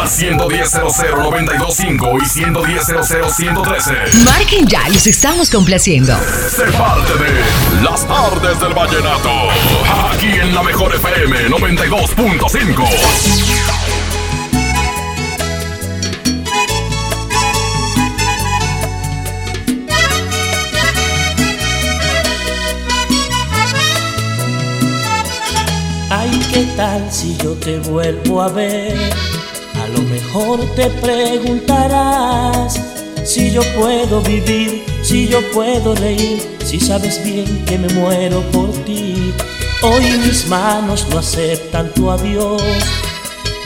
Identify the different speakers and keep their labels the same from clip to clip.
Speaker 1: Al 110 925 y 110 113
Speaker 2: Marquen ya, los estamos complaciendo.
Speaker 1: Sé parte de Las tardes del vallenato. Aquí en la mejor FM 92.5.
Speaker 3: Ay, ¿qué tal si yo te vuelvo a ver? Lo mejor te preguntarás si yo puedo vivir, si yo puedo reír, si sabes bien que me muero por ti. Hoy mis manos no aceptan tu adiós.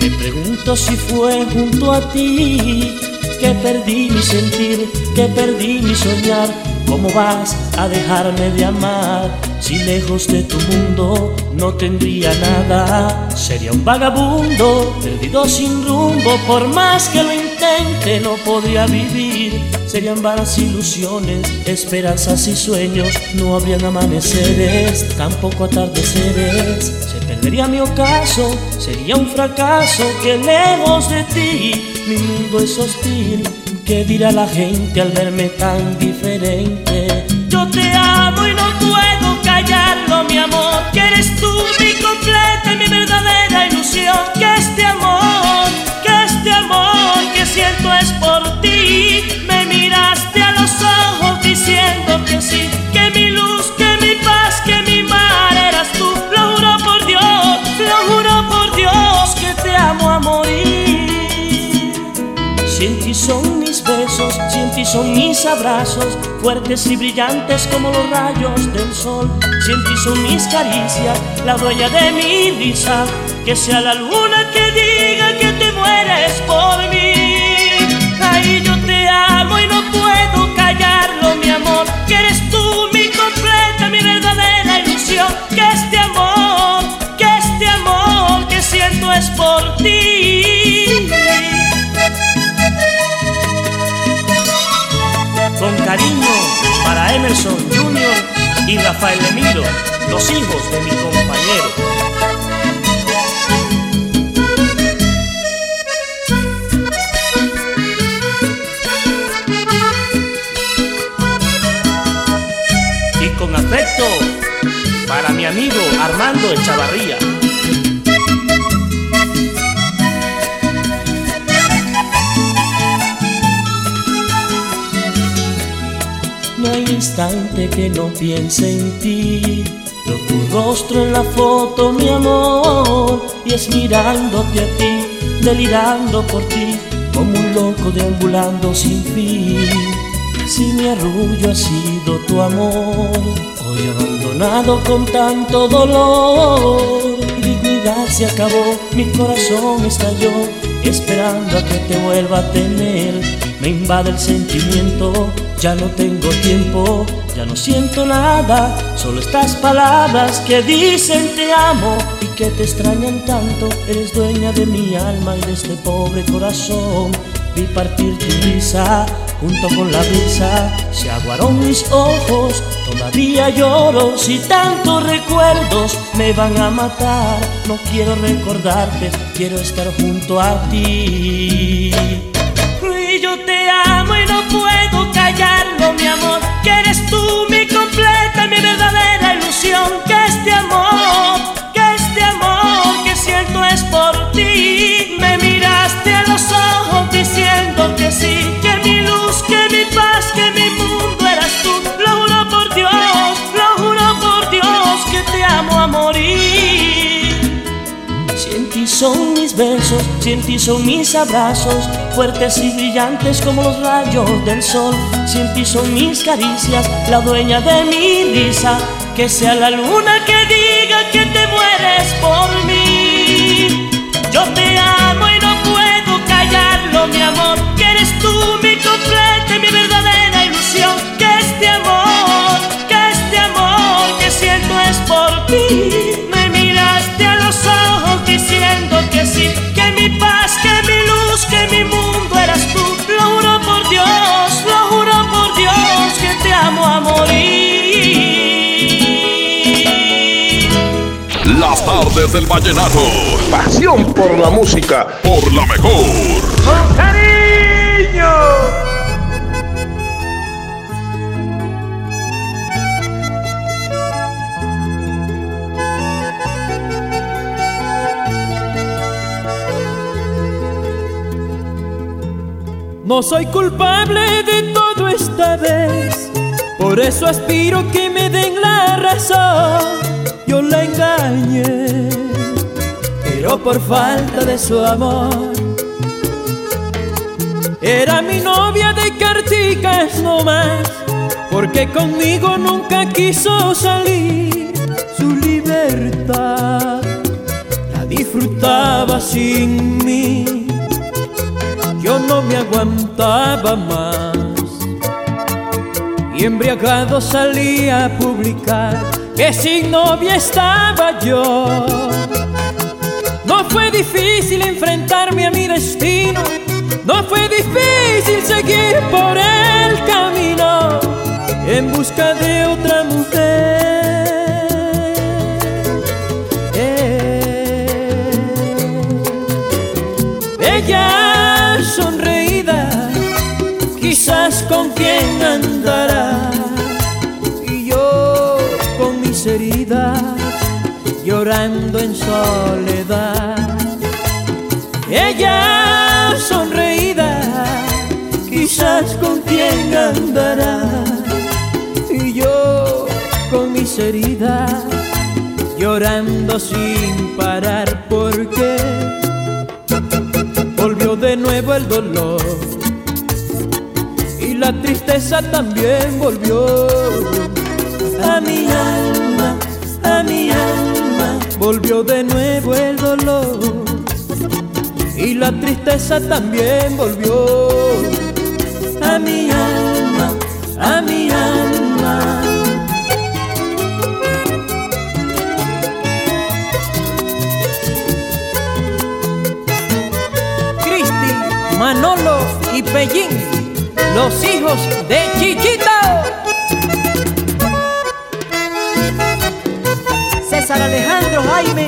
Speaker 3: Me pregunto si fue junto a ti que perdí mi sentir, que perdí mi soñar. ¿Cómo vas a dejarme de amar? Si lejos de tu mundo no tendría nada, sería un vagabundo, perdido sin rumbo. Por más que lo intente, no podría vivir. Serían vanas ilusiones, esperanzas y sueños. No habrían amaneceres, tampoco atardeceres. Se perdería mi ocaso, sería un fracaso que lejos de ti mi mundo es hostil. ¿Qué dirá la gente al verme tan diferente? Yo te amo y no puedo callarlo, mi amor. Que eres tú mi completa y mi verdadera ilusión. Que este amor, que este amor que siento es por ti. Me miraste a los ojos diciendo son mis abrazos, fuertes y brillantes como los rayos del sol. Si en ti son mis caricias, la dueña de mi risa, que sea la luna que diga que te mueres por mí. Ay, yo te amo y no puedo callarlo, mi amor, que eres tú mi completa, mi verdadera ilusión. Que este amor, que este amor que siento es por ti. Para Emerson Jr. y Rafael Emilio, los hijos de mi compañero. Y con afecto para mi amigo Armando Echavarría. Hay instante que no piense en ti. Veo tu rostro en la foto, mi amor, y es mirándote a ti, delirando por ti, como un loco deambulando sin fin. Si mi arrullo ha sido tu amor, hoy abandonado con tanto dolor, mi dignidad se acabó, mi corazón estalló, esperando a que te vuelva a tener. Me invade el sentimiento, ya no tengo tiempo, ya no siento nada, solo estas palabras que dicen te amo y que te extrañan tanto. Eres dueña de mi alma y de este pobre corazón. Vi partir tu risa junto con la brisa, se aguaron mis ojos, todavía lloro si tantos recuerdos me van a matar. No quiero recordarte, quiero estar junto a ti. Te amo y no puedo callarlo, mi amor. Que eres tú mi completa, mi verdadera ilusión. Que este amor, son mis besos, si en ti son mis abrazos, fuertes y brillantes como los rayos del sol. Si en ti son mis caricias, la dueña de mi risa, que sea la luna que diga que te mueres por mí. Yo te amo y no puedo callarlo, mi amor,
Speaker 4: tardes del vallenato.
Speaker 5: Pasión por la música.
Speaker 4: Por la mejor.
Speaker 6: ¡Con cariño!
Speaker 7: No soy culpable de todo esta vez, por eso aspiro que me den la razón. Yo la engañé, pero por falta de su amor. Era mi novia de carticas nomás, porque conmigo nunca quiso salir. Su libertad la disfrutaba sin mí yo no me aguantaba más. Y embriagado salía a publicar que sin novia estaba yo. No fue difícil enfrentarme a mi destino, no fue difícil seguir por el camino en busca de otra mujer. Eh. Ella sonreída, quizás con quien andará. Llorando en soledad. Ella sonreída, quizás con quien andará. Y yo con mis heridas, llorando sin parar, porque volvió de nuevo el dolor y la tristeza también volvió a mi alma, volvió de nuevo el dolor y la tristeza también volvió a mi alma, a mi alma. Cristi, Manolo y Pellín, los hijos de Chichito.
Speaker 8: César Alejandro Jaime,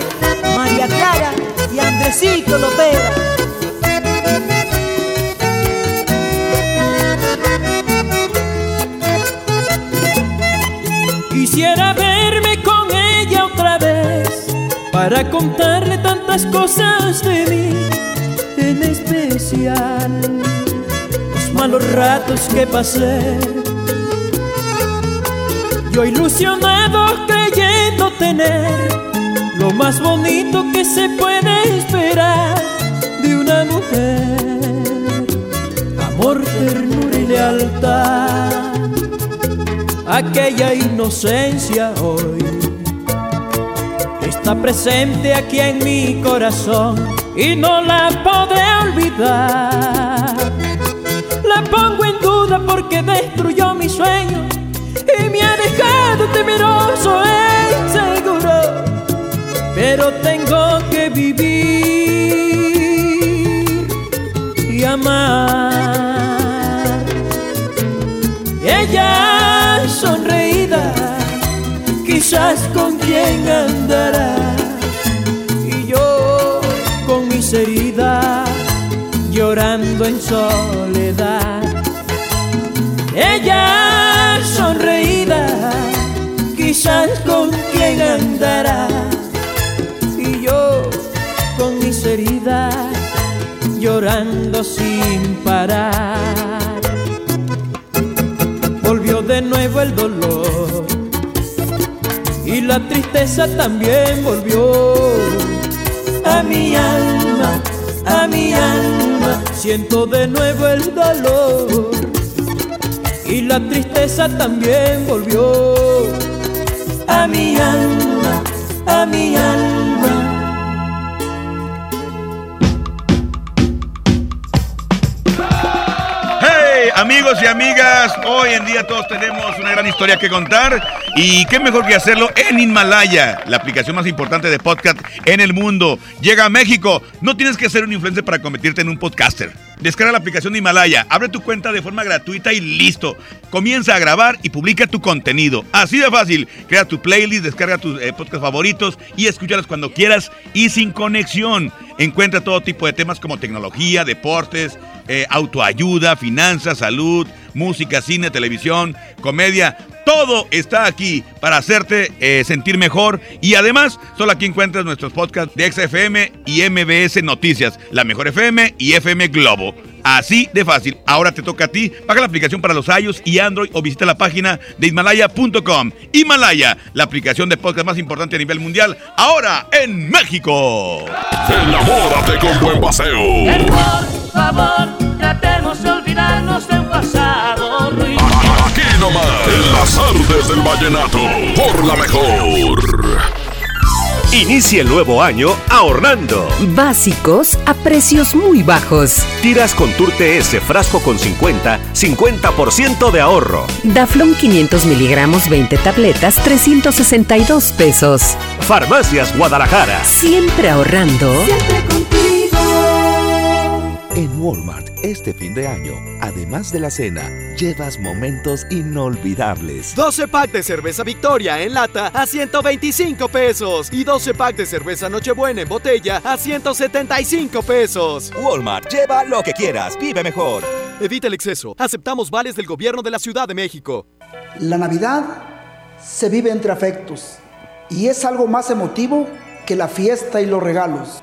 Speaker 8: María Clara y Andresito Lopera.
Speaker 7: Quisiera verme con ella otra vez para contarle tantas cosas de mí, en especial los malos ratos que pasé. Yo ilusionado creyendo tener lo más bonito que se puede esperar de una mujer, amor, ternura y lealtad aquella inocencia hoy está presente aquí en mi corazón y no la podré olvidar. La pongo en duda porque destruyó mi sueño y me ha dejado temeroso e inseguro, pero tengo que vivir y amar. Ella sonreída, quizás con quien andará. Y yo con mis heridas, llorando en soledad. Ella quizás con quien andará. Y yo con mis heridas, llorando sin parar volvió de nuevo el dolor y la tristeza también volvió a mi alma, a mi alma. Siento de nuevo el dolor y la tristeza también volvió a mi alma, a mi alma.
Speaker 9: Hey, amigos y amigas, hoy en día todos tenemos una gran historia que contar y qué mejor que hacerlo en Himalaya, la aplicación más importante de podcast en el mundo. Llega a México, no tienes que ser un influencer para convertirte en un podcaster. Descarga la aplicación de Himalaya, abre tu cuenta de forma gratuita y listo. Comienza a grabar y publica tu contenido. Así de fácil. Crea tu playlist, descarga tus eh, podcasts favoritos y escúchalos cuando quieras y sin conexión. Encuentra todo tipo de temas como tecnología, deportes, eh, autoayuda, finanzas, salud, música, cine, televisión, comedia. Todo está aquí para hacerte eh, sentir mejor. Y además, solo aquí encuentras nuestros podcasts de XFM y MBS Noticias, la mejor FM y FM Globo. Así de fácil. Ahora te toca a ti. Baja la aplicación para los iOS y Android o visita la página de Himalaya.com. Himalaya, la aplicación de podcast más importante a nivel mundial, ahora en México.
Speaker 4: Enamórate con buen paseo.
Speaker 7: Por favor, tratemos de olvidarnos del pasado ruido.
Speaker 4: Aquí nomás, en las artes del vallenato, por la mejor.
Speaker 10: Inicia el nuevo año ahorrando.
Speaker 2: Básicos a precios muy bajos.
Speaker 10: Tiras con Tour TS frasco con 50, 50% de ahorro.
Speaker 2: Daflón 500 miligramos 20 tabletas 362 pesos.
Speaker 10: Farmacias Guadalajara.
Speaker 2: Siempre ahorrando.
Speaker 11: En Walmart, este fin de año, además de la cena, llevas momentos inolvidables.
Speaker 12: 12 pack de cerveza Victoria en lata a 125 pesos y 12 pack de cerveza Nochebuena en botella a 175 pesos.
Speaker 13: Walmart, lleva lo que quieras, vive mejor.
Speaker 12: Evita el exceso. Aceptamos vales del gobierno de la Ciudad de México.
Speaker 14: La Navidad se vive entre afectos y es algo más emotivo que la fiesta y los regalos.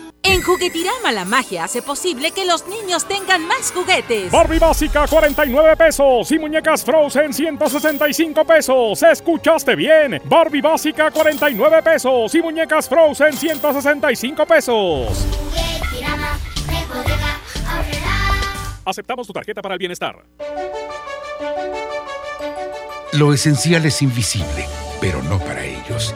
Speaker 15: En Juguetirama la magia hace posible que los niños tengan más juguetes.
Speaker 16: Barbie básica 49 pesos y muñecas Frozen 165 pesos. ¿Escuchaste bien? Barbie básica 49 pesos y muñecas Frozen 165 pesos. Aceptamos tu tarjeta para el bienestar.
Speaker 17: Lo esencial es invisible, pero no para ellos.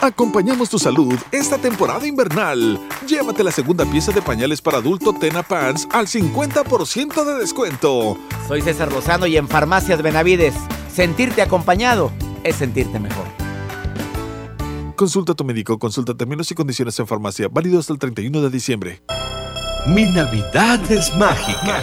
Speaker 18: Acompañamos tu salud esta temporada invernal. Llévate la segunda pieza de pañales para adulto Tena Pants al 50% de descuento.
Speaker 19: Soy César Lozano y en Farmacias Benavides, sentirte acompañado es sentirte mejor.
Speaker 18: Consulta a tu médico, consulta términos y condiciones en farmacia, válido hasta el 31 de diciembre.
Speaker 10: Mi Navidad es mágica.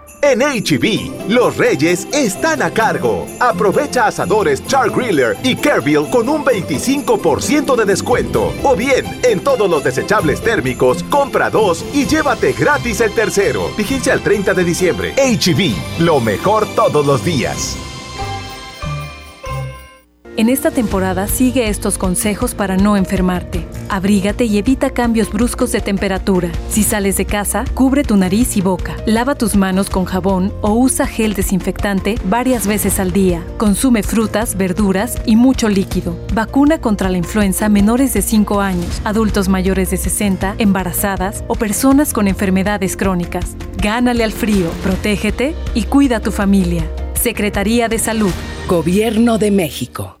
Speaker 20: En HB, los reyes están a cargo. Aprovecha asadores Char Griller y Kerville con un 25% de descuento. O bien, en todos los desechables térmicos, compra dos y llévate gratis el tercero. Vigencia al 30 de diciembre. HB, lo mejor todos los días.
Speaker 21: En esta temporada sigue estos consejos para no enfermarte. Abrígate y evita cambios bruscos de temperatura. Si sales de casa, cubre tu nariz y boca. Lava tus manos con jabón o usa gel desinfectante varias veces al día. Consume frutas, verduras y mucho líquido. Vacuna contra la influenza menores de 5 años, adultos mayores de 60, embarazadas o personas con enfermedades crónicas. Gánale al frío, protégete y cuida a tu familia. Secretaría de Salud.
Speaker 2: Gobierno de México.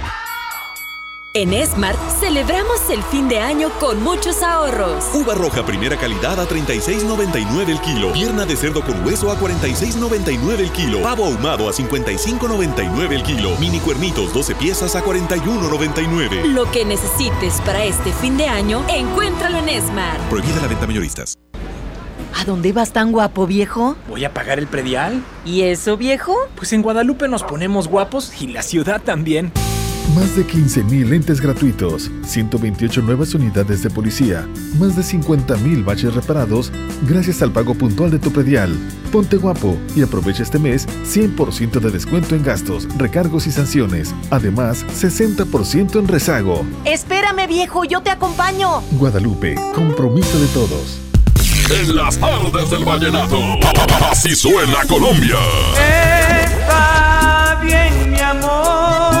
Speaker 22: En Smart celebramos el fin de año con muchos ahorros.
Speaker 23: Uva roja primera calidad a 36.99 el kilo. Pierna de cerdo con hueso a 46.99 el kilo. Pavo ahumado a 55.99 el kilo. Mini cuernitos 12 piezas a 41.99.
Speaker 22: Lo que necesites para este fin de año, encuéntralo en Smart.
Speaker 23: Prohibida la venta mayoristas.
Speaker 24: ¿A dónde vas tan guapo, viejo?
Speaker 25: Voy a pagar el predial.
Speaker 24: ¿Y eso, viejo?
Speaker 25: Pues en Guadalupe nos ponemos guapos y la ciudad también.
Speaker 26: Más de 15.000 lentes gratuitos, 128 nuevas unidades de policía, más de 50.000 baches reparados gracias al pago puntual de tu predial. Ponte guapo y aprovecha este mes 100% de descuento en gastos, recargos y sanciones. Además, 60% en rezago.
Speaker 24: Espérame viejo, yo te acompaño.
Speaker 26: Guadalupe, compromiso de todos.
Speaker 4: En las tardes del vallenato, así suena Colombia.
Speaker 27: Está bien mi amor.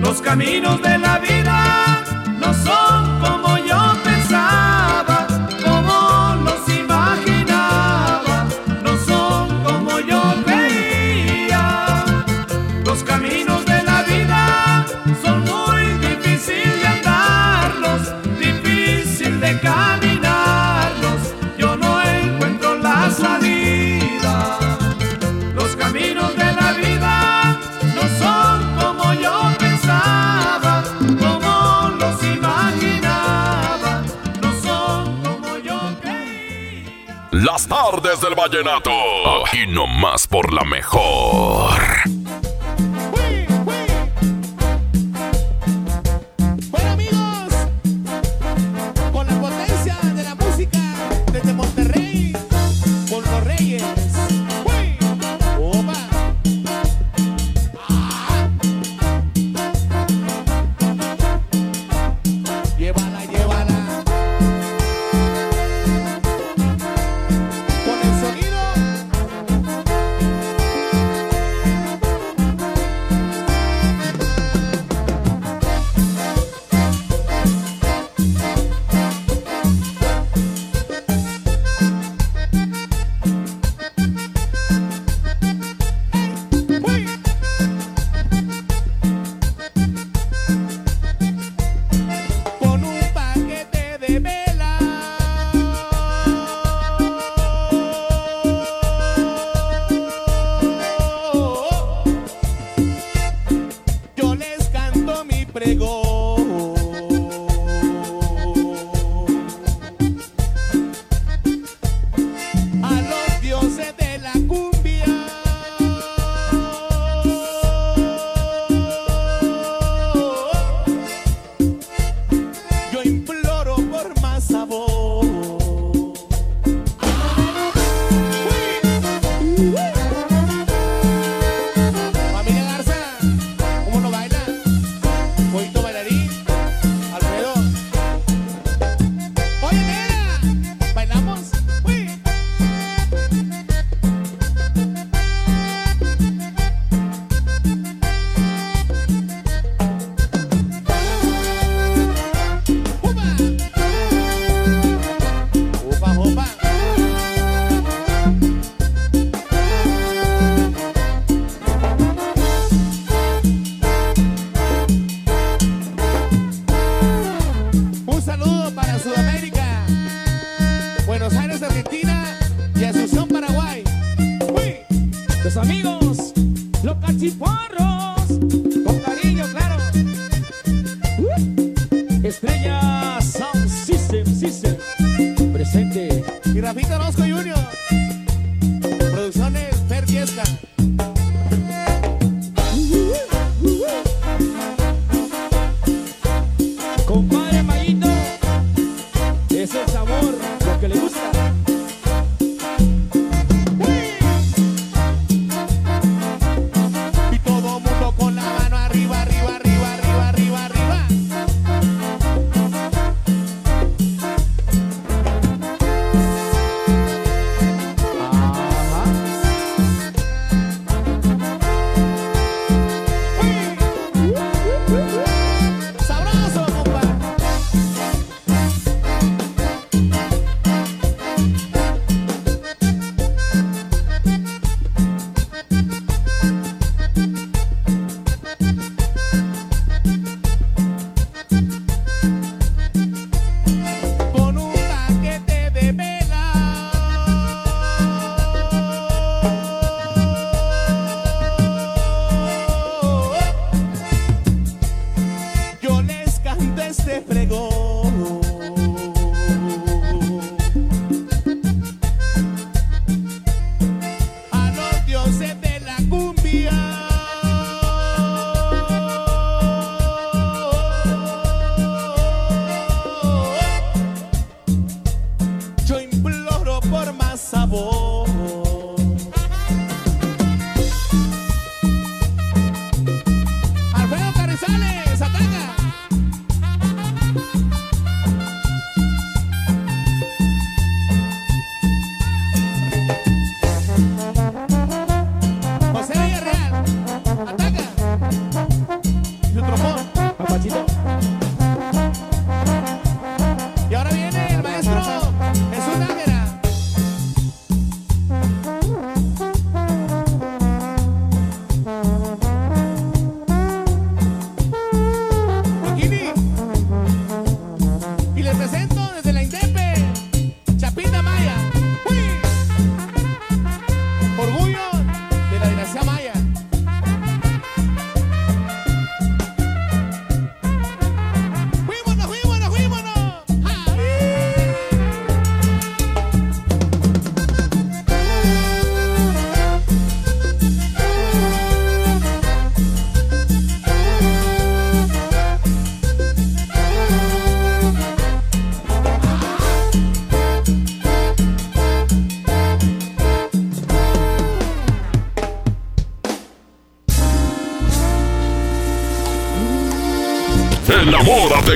Speaker 27: Los caminos de la vida
Speaker 28: tardes del vallenato. Aquí nomás por la mejor.
Speaker 4: Oh.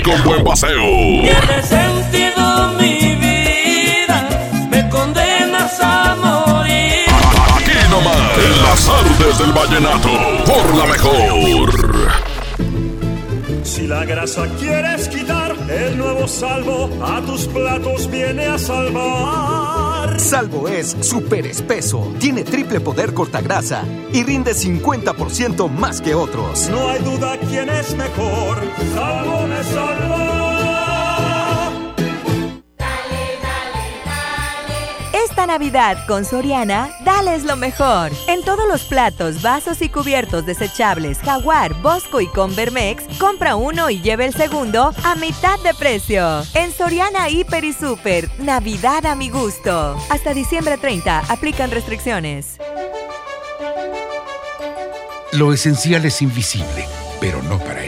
Speaker 4: Con buen paseo.
Speaker 1: Tiene sentido mi vida, me condenas a morir.
Speaker 4: Aquí nomás, en las artes del vallenato, por la mejor.
Speaker 29: Si la grasa quieres quitar, el nuevo salvo a tus platos viene a salvar.
Speaker 30: Salvo es súper espeso, tiene triple poder cortagrasa y rinde 50% más que otros.
Speaker 29: No hay duda quién es mejor, salvo me salva.
Speaker 31: Navidad con Soriana, dales lo mejor. En todos los platos, vasos y cubiertos desechables Jaguar, Bosco y Convermex, compra uno y lleve el segundo a mitad de precio. En Soriana Hiper y Super, Navidad a mi gusto. Hasta diciembre 30, aplican restricciones.
Speaker 17: Lo esencial es invisible, pero no para.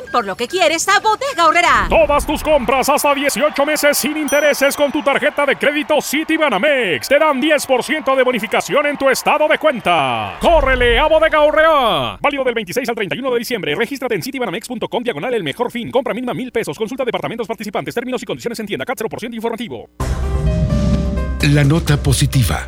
Speaker 15: Por lo que quieres a Bodega Horrera.
Speaker 16: Todas tus compras hasta 18 meses sin intereses con tu tarjeta de crédito Citibanamex te dan 10% de bonificación en tu estado de cuenta. ¡Córrele a Bodega Horrera! Válido del 26 al 31 de diciembre. Regístrate en citibanamex.com diagonal el mejor fin. Compra mínima mil pesos. Consulta departamentos participantes. Términos y condiciones en tienda. CAT 0% informativo.
Speaker 17: La nota positiva.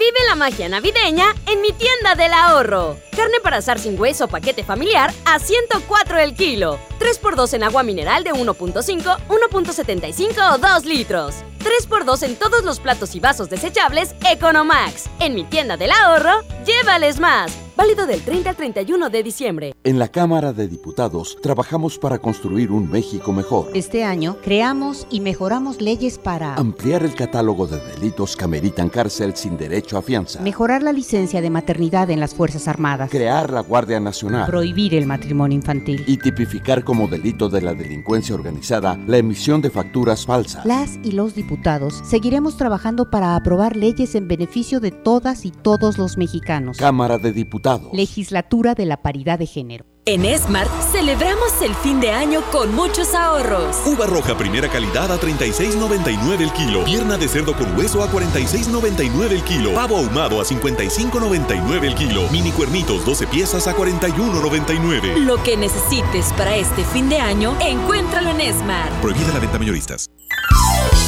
Speaker 22: Vive la magia navideña en mi tienda del ahorro. Carne para asar sin hueso paquete familiar a 104 el kilo. 3x2 en agua mineral de 1.5, 1.75 o 2 litros. 3x2 en todos los platos y vasos desechables Economax. En mi tienda del ahorro, llévales más. Válido del 30 al 31 de diciembre.
Speaker 32: En la Cámara de Diputados trabajamos para construir un México mejor.
Speaker 33: Este año creamos y mejoramos leyes para
Speaker 32: Ampliar el catálogo de delitos que ameritan cárcel sin derecho a fianza.
Speaker 33: mejorar la licencia de maternidad en las Fuerzas Armadas,
Speaker 32: Crear la Guardia Nacional.
Speaker 33: prohibir el matrimonio infantil.
Speaker 32: Y tipificar como delito de la delincuencia organizada la emisión de facturas falsas.
Speaker 33: Las y los diputados seguiremos trabajando para aprobar leyes en beneficio de todas y todos los mexicanos.
Speaker 32: Cámara de Diputados.
Speaker 33: Legislatura de la Paridad de Género.
Speaker 22: En Smart celebramos el fin de año con muchos ahorros.
Speaker 23: Uva roja primera calidad a 36.99 el kilo. Pierna de cerdo con hueso a 46.99 el kilo. Pavo ahumado a 55.99 el kilo. Mini cuernitos 12 piezas a 41.99.
Speaker 22: Lo que necesites para este fin de año, encuéntralo en Smart.
Speaker 23: Prohibida la venta mayoristas.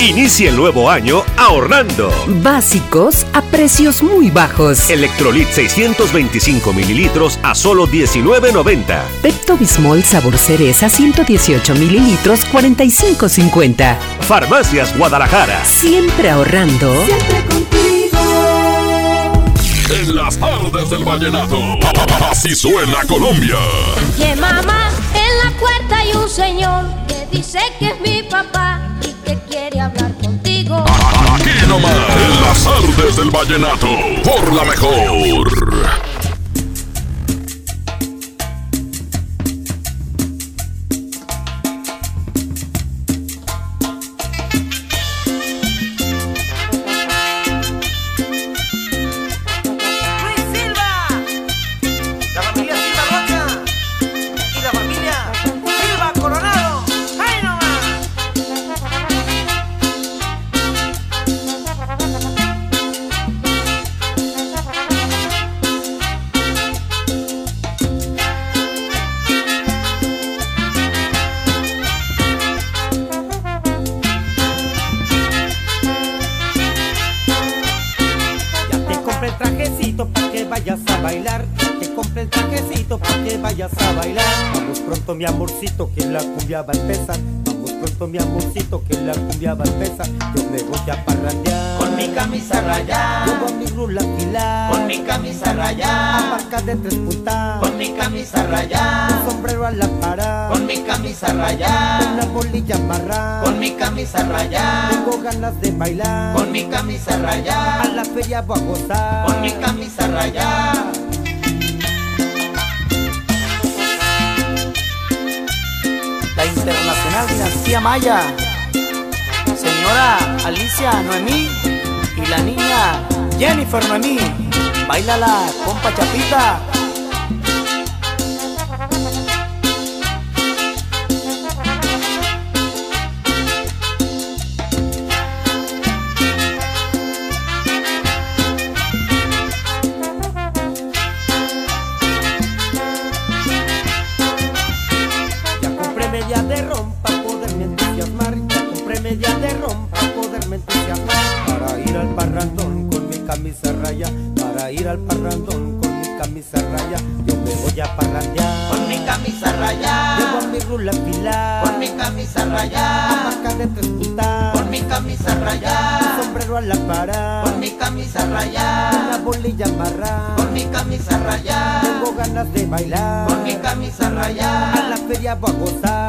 Speaker 10: Inicia el nuevo año ahorrando.
Speaker 2: Básicos a precios muy bajos.
Speaker 10: Electrolit 625 mililitros a solo 19.90.
Speaker 2: Pepto Bismol sabor cereza 118 mililitros 45.50.
Speaker 10: Farmacias Guadalajara.
Speaker 2: Siempre ahorrando. Siempre contigo.
Speaker 1: En las tardes del vallenato. Así suena Colombia.
Speaker 34: Y mamá en la puerta hay un señor que dice que es mi papá que quiere hablar contigo.
Speaker 1: Aquí nomás, en las artes del vallenato, por la mejor.
Speaker 35: Tengo de bailar
Speaker 36: con mi camisa rayada.
Speaker 35: A la feria voy a gozar
Speaker 36: con mi camisa rayada.
Speaker 35: La internacional García Maya, señora Alicia Noemí y la niña Jennifer Noemí. Bailala, compa Chapita. bailar.
Speaker 36: Con mi camisa rayada.
Speaker 35: A la feria voy a gozar.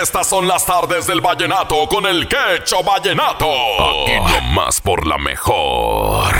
Speaker 1: Estas son las tardes del vallenato con el quecho vallenato. Aquí nomás por la mejor.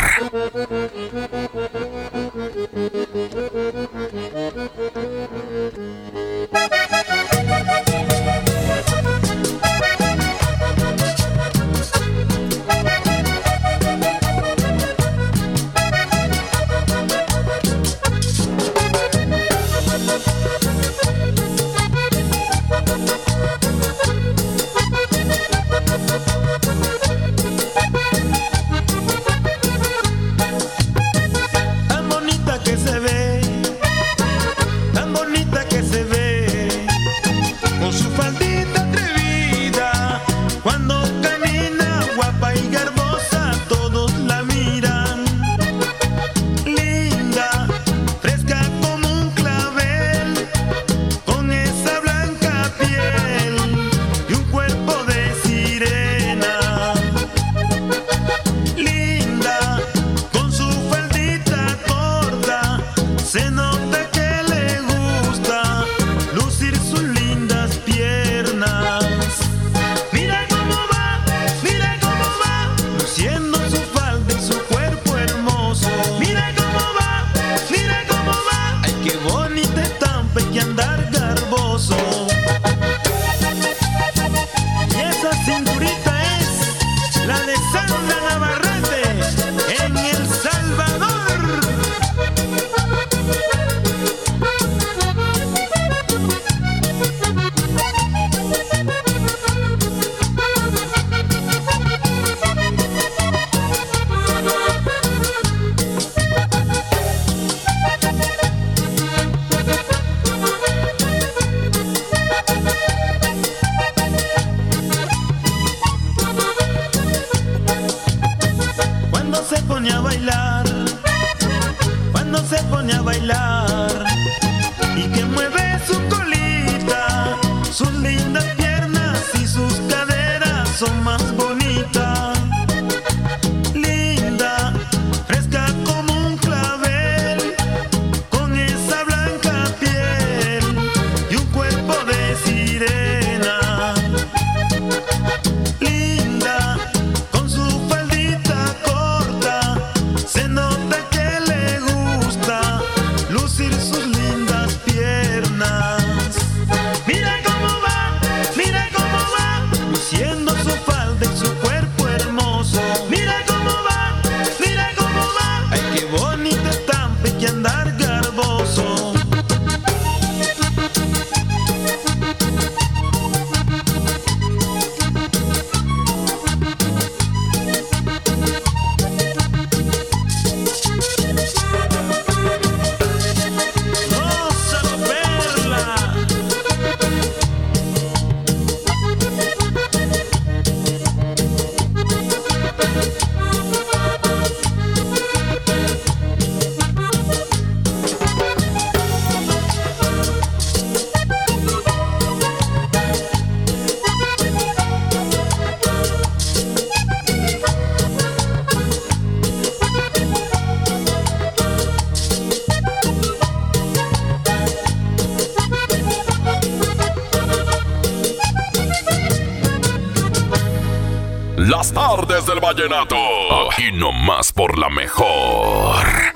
Speaker 1: Vallenato. Aquí nomás por la mejor.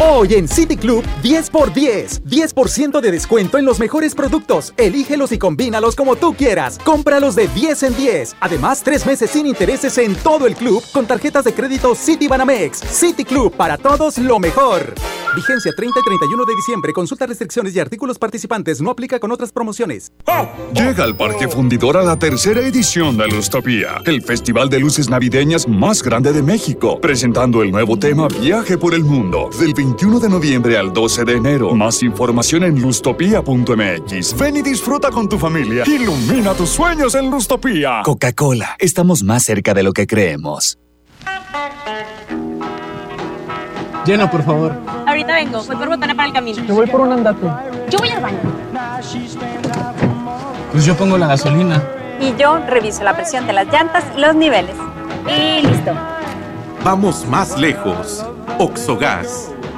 Speaker 37: Hoy en City Club, 10 por 10. 10% de descuento en los mejores productos. Elígelos y combínalos como tú quieras. Cómpralos de 10 en 10. Además, tres meses sin intereses en todo el club con tarjetas de crédito City Banamex. City Club, para todos lo mejor. Vigencia 30 y 31 de diciembre. Consulta restricciones y artículos participantes. No aplica con otras promociones.
Speaker 38: Llega al Parque Fundidor a la tercera edición de Lustopía, el festival de luces navideñas más grande de México, presentando el nuevo tema Viaje por el Mundo, del 21
Speaker 39: 21 de noviembre al 12 de enero. Más información en lustopia.mx. Ven y disfruta con tu familia. Ilumina tus sueños en Lustopia.
Speaker 40: Coca-Cola, estamos más cerca de lo que creemos.
Speaker 41: Llena, por favor.
Speaker 42: Ahorita vengo, voy por botana para el camino.
Speaker 41: Yo voy por un andate.
Speaker 42: Yo voy al baño.
Speaker 41: Pues yo pongo la gasolina.
Speaker 42: Y yo reviso la presión de las llantas y los niveles. Y listo.
Speaker 10: Vamos más lejos. Oxogas.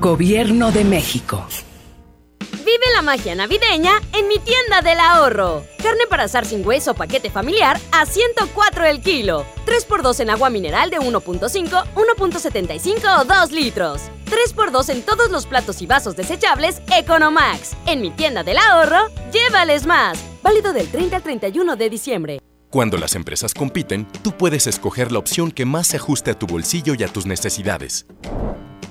Speaker 2: Gobierno de México.
Speaker 22: Vive la magia navideña en mi tienda del ahorro. Carne para asar sin hueso paquete familiar a 104 el kilo. 3x2 en agua mineral de 1.5, 1.75 o 2 litros. 3x2 en todos los platos y vasos desechables Economax. En mi tienda del ahorro, llévales más. Válido del 30 al 31 de diciembre.
Speaker 43: Cuando las empresas compiten, tú puedes escoger la opción que más se ajuste a tu bolsillo y a tus necesidades.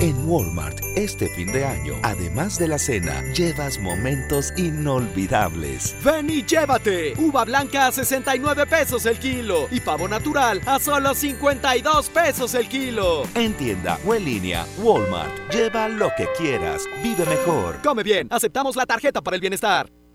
Speaker 44: En Walmart, este fin de año, además de la cena, llevas momentos inolvidables.
Speaker 4: Ven y llévate. Uva blanca a 69 pesos el kilo y pavo natural a solo 52 pesos el kilo.
Speaker 44: En tienda o en línea, Walmart. Lleva lo que quieras. Vive mejor.
Speaker 4: Come bien. Aceptamos la tarjeta para el bienestar.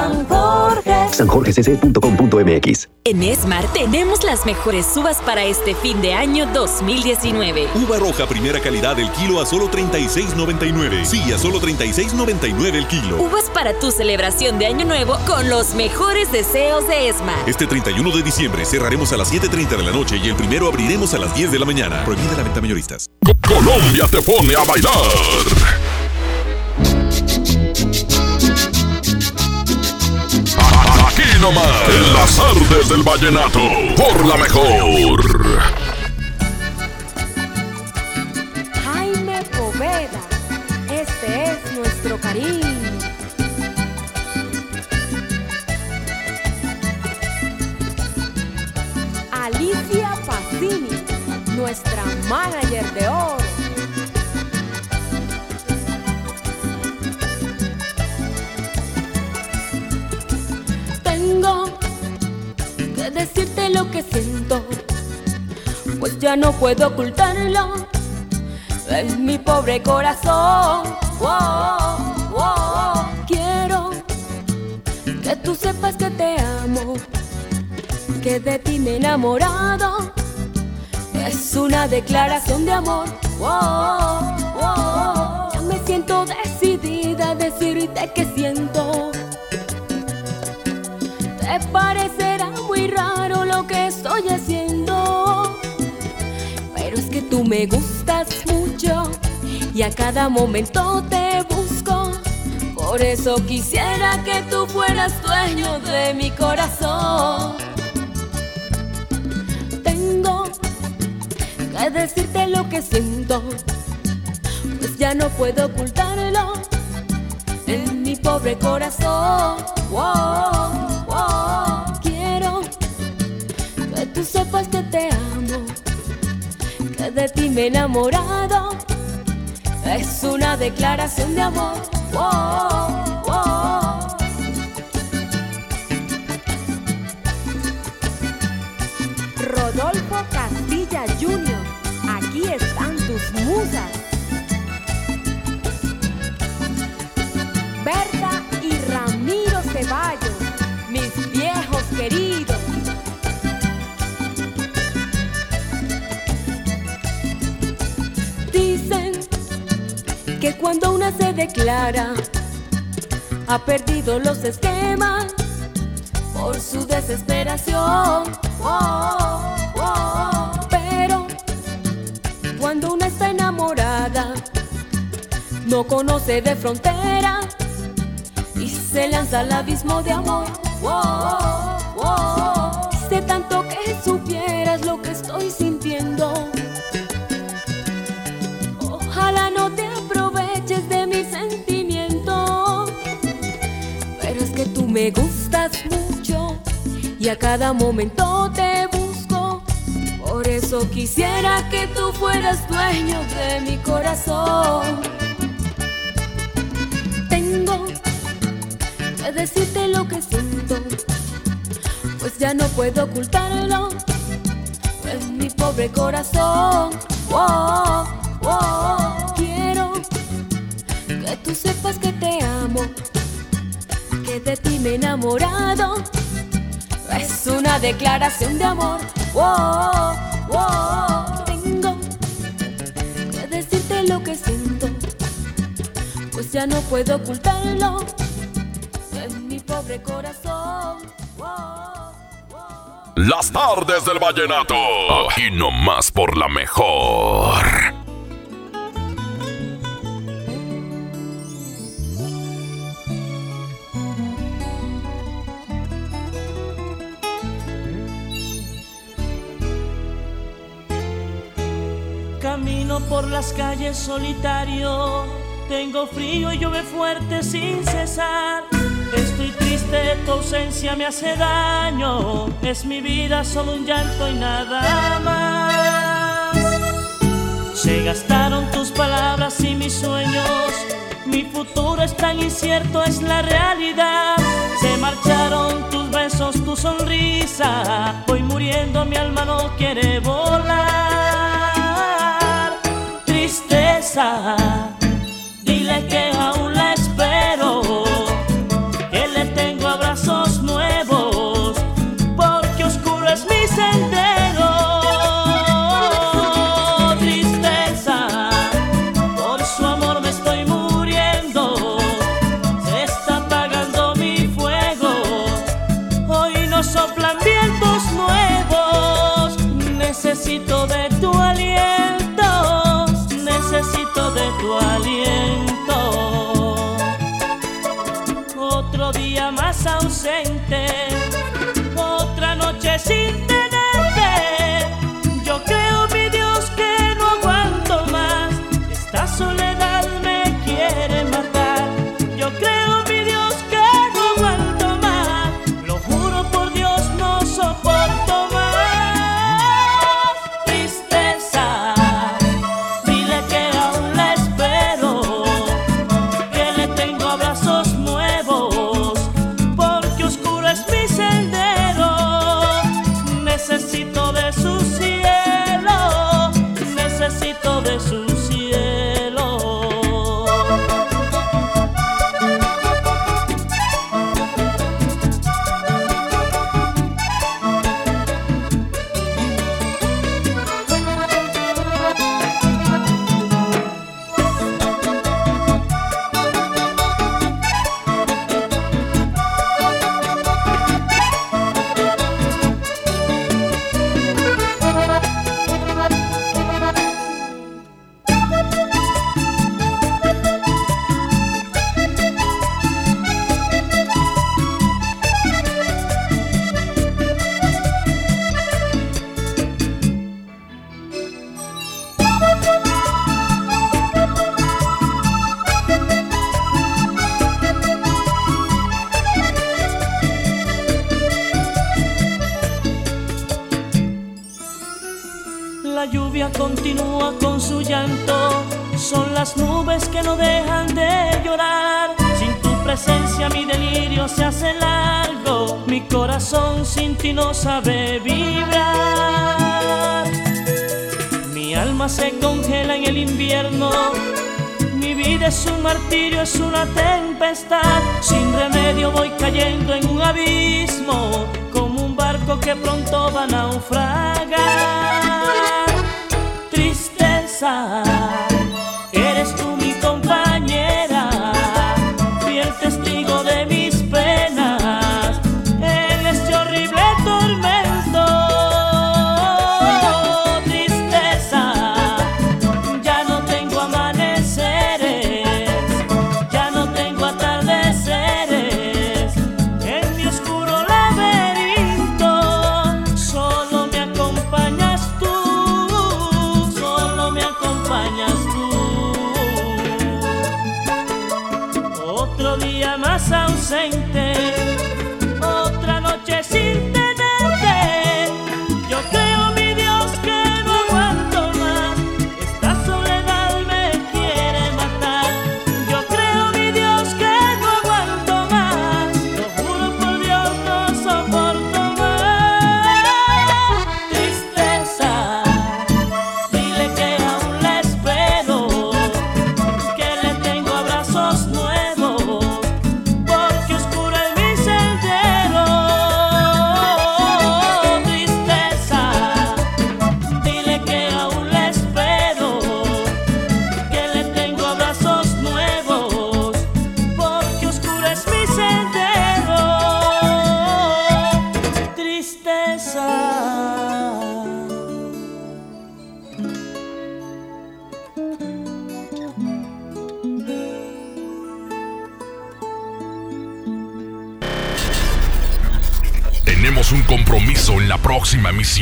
Speaker 45: Jorge.
Speaker 46: sanjorgecc.com.mx
Speaker 15: En Smart tenemos las mejores uvas para este fin de año 2019.
Speaker 43: Uva roja primera calidad el kilo a solo 36.99. Sí, a solo 36.99 el kilo.
Speaker 15: Uvas para tu celebración de año nuevo con los mejores deseos de Smart.
Speaker 43: Este 31 de diciembre cerraremos a las 7.30 de la noche y el primero abriremos a las 10 de la mañana. Prohibida la venta mayoristas.
Speaker 1: Colombia te pone a bailar. Nomás, en las artes del vallenato, por la mejor.
Speaker 47: Jaime Poveda, este es nuestro cariño. Alicia Pacini, nuestra manager de oro. Que decirte lo que siento, pues ya no puedo ocultarlo en mi pobre corazón. Wow, wow. Quiero que tú sepas que te amo, que de ti me he enamorado. Es una declaración de amor. Ya me siento decidida a decirte que siento. Te parecerá muy raro lo que estoy haciendo, pero es que tú me gustas mucho y a cada momento te busco. Por eso quisiera que tú fueras dueño de mi corazón. Tengo de decirte lo que siento, pues ya no puedo ocultarlo en mi pobre corazón. Wow, wow. Tú sepas que te amo, que de ti me he enamorado. Es una declaración de amor. Wow, wow.
Speaker 48: Rodolfo Castilla Jr., aquí están tus musas. Berta
Speaker 47: que cuando una se declara, ha perdido los esquemas por su desesperación. Oh, oh. Pero cuando una está enamorada, no conoce de frontera y se lanza al abismo de amor. Me gustas mucho y a cada momento te busco. Por eso quisiera que tú fueras dueño de mi corazón. Tengo que decirte lo que siento, pues ya no puedo ocultarlo en mi pobre corazón. De ti me he enamorado. Es una declaración de amor. Wow, wow. Tengo que decirte lo que siento, pues ya no puedo ocultarlo en mi pobre corazón.
Speaker 4: Las tardes del vallenato. Aquí nomás por la mejor.
Speaker 3: Las calles solitario, tengo frío y llueve fuerte sin cesar. Estoy triste, tu ausencia me hace daño. Es mi vida solo un llanto y nada más. Se gastaron tus palabras y mis sueños. Mi futuro es tan incierto, es la realidad. Se marcharon tus besos, tu sonrisa. Voy muriendo, mi alma no quiere volar. Dile que sin ti no sabe vibrar. Mi alma se congela en el invierno. Mi vida es un martirio, es una tempestad. Sin remedio voy cayendo en un abismo, como un barco que pronto va a naufragar. Tristeza, más